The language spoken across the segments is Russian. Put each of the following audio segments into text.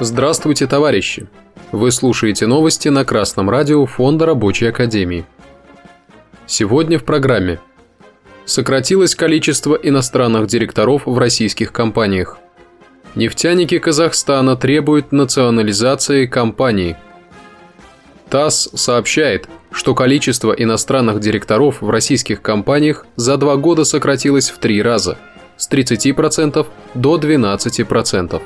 Здравствуйте, товарищи! Вы слушаете новости на Красном радио Фонда Рабочей Академии. Сегодня в программе. Сократилось количество иностранных директоров в российских компаниях. Нефтяники Казахстана требуют национализации компаний. ТАСС сообщает, что количество иностранных директоров в российских компаниях за два года сократилось в три раза – с 30% до 12%.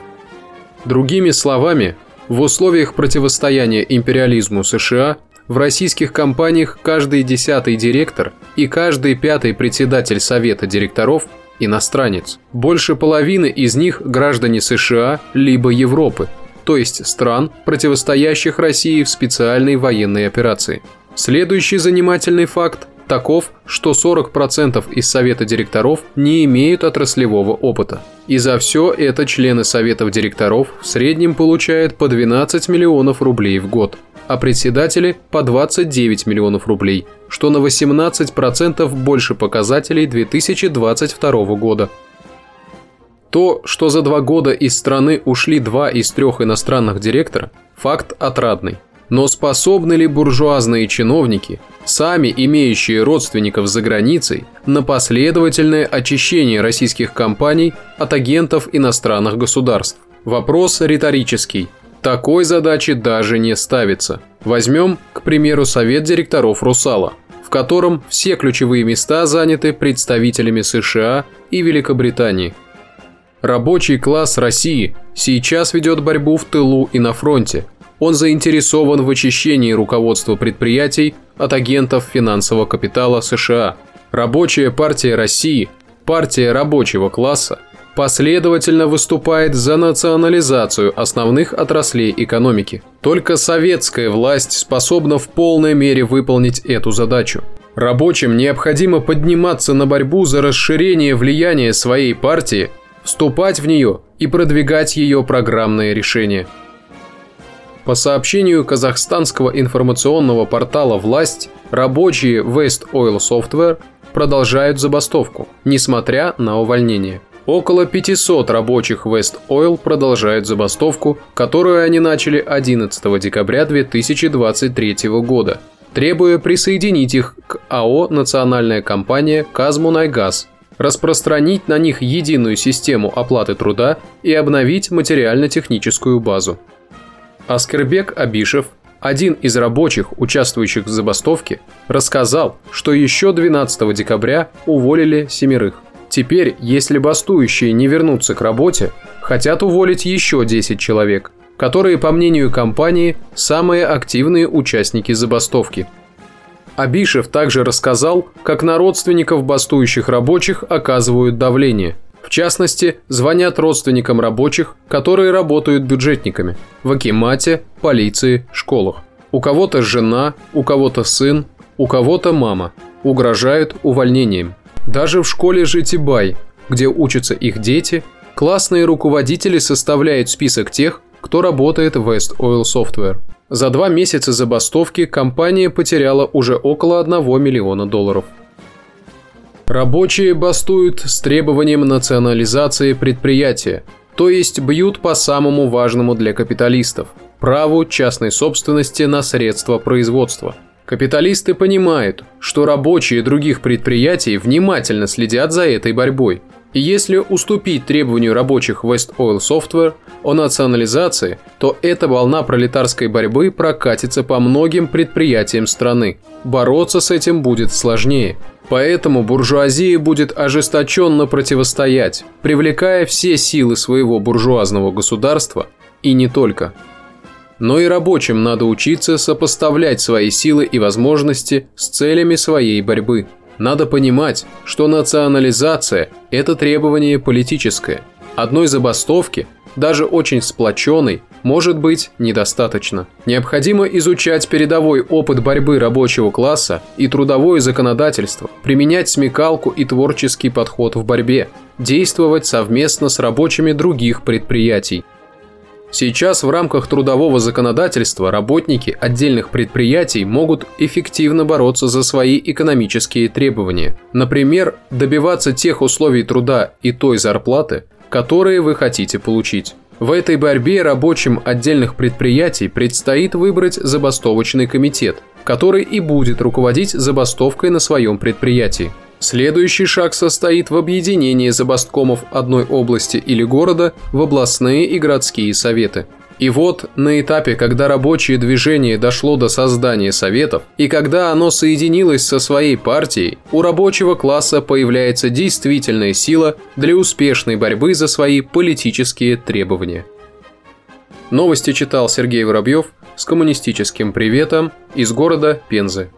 Другими словами, в условиях противостояния империализму США в российских компаниях каждый десятый директор и каждый пятый председатель совета директоров – иностранец. Больше половины из них – граждане США либо Европы, то есть стран, противостоящих России в специальной военной операции. Следующий занимательный факт таков, что 40% из совета директоров не имеют отраслевого опыта. И за все это члены советов директоров в среднем получают по 12 миллионов рублей в год, а председатели по 29 миллионов рублей, что на 18% больше показателей 2022 года. То, что за два года из страны ушли два из трех иностранных директора, факт отрадный. Но способны ли буржуазные чиновники, сами имеющие родственников за границей, на последовательное очищение российских компаний от агентов иностранных государств? Вопрос риторический. Такой задачи даже не ставится. Возьмем, к примеру, совет директоров «Русала», в котором все ключевые места заняты представителями США и Великобритании. Рабочий класс России сейчас ведет борьбу в тылу и на фронте – он заинтересован в очищении руководства предприятий от агентов финансового капитала США. Рабочая партия России, партия рабочего класса, последовательно выступает за национализацию основных отраслей экономики. Только советская власть способна в полной мере выполнить эту задачу. Рабочим необходимо подниматься на борьбу за расширение влияния своей партии, вступать в нее и продвигать ее программные решения. По сообщению казахстанского информационного портала «Власть», рабочие West Oil Software продолжают забастовку, несмотря на увольнение. Около 500 рабочих West Oil продолжают забастовку, которую они начали 11 декабря 2023 года, требуя присоединить их к АО «Национальная компания Казмунайгаз», распространить на них единую систему оплаты труда и обновить материально-техническую базу. Аскербек Абишев, один из рабочих, участвующих в забастовке, рассказал, что еще 12 декабря уволили семерых. Теперь, если бастующие не вернутся к работе, хотят уволить еще 10 человек, которые, по мнению компании, самые активные участники забастовки. Абишев также рассказал, как на родственников бастующих рабочих оказывают давление – в частности, звонят родственникам рабочих, которые работают бюджетниками в Акимате, полиции, школах. У кого-то жена, у кого-то сын, у кого-то мама. Угрожают увольнением. Даже в школе Житибай, где учатся их дети, классные руководители составляют список тех, кто работает в West Oil Software. За два месяца забастовки компания потеряла уже около 1 миллиона долларов. Рабочие бастуют с требованием национализации предприятия, то есть бьют по самому важному для капиталистов – праву частной собственности на средства производства. Капиталисты понимают, что рабочие других предприятий внимательно следят за этой борьбой. И если уступить требованию рабочих West Oil Software о национализации, то эта волна пролетарской борьбы прокатится по многим предприятиям страны. Бороться с этим будет сложнее – Поэтому буржуазия будет ожесточенно противостоять, привлекая все силы своего буржуазного государства и не только. Но и рабочим надо учиться сопоставлять свои силы и возможности с целями своей борьбы. Надо понимать, что национализация – это требование политическое. Одной забастовки – даже очень сплоченный, может быть недостаточно. Необходимо изучать передовой опыт борьбы рабочего класса и трудовое законодательство, применять смекалку и творческий подход в борьбе, действовать совместно с рабочими других предприятий. Сейчас в рамках трудового законодательства работники отдельных предприятий могут эффективно бороться за свои экономические требования. Например, добиваться тех условий труда и той зарплаты, которые вы хотите получить. В этой борьбе рабочим отдельных предприятий предстоит выбрать забастовочный комитет, который и будет руководить забастовкой на своем предприятии. Следующий шаг состоит в объединении забасткомов одной области или города в областные и городские советы. И вот на этапе, когда рабочее движение дошло до создания советов, и когда оно соединилось со своей партией, у рабочего класса появляется действительная сила для успешной борьбы за свои политические требования. Новости читал Сергей Воробьев с коммунистическим приветом из города Пензы.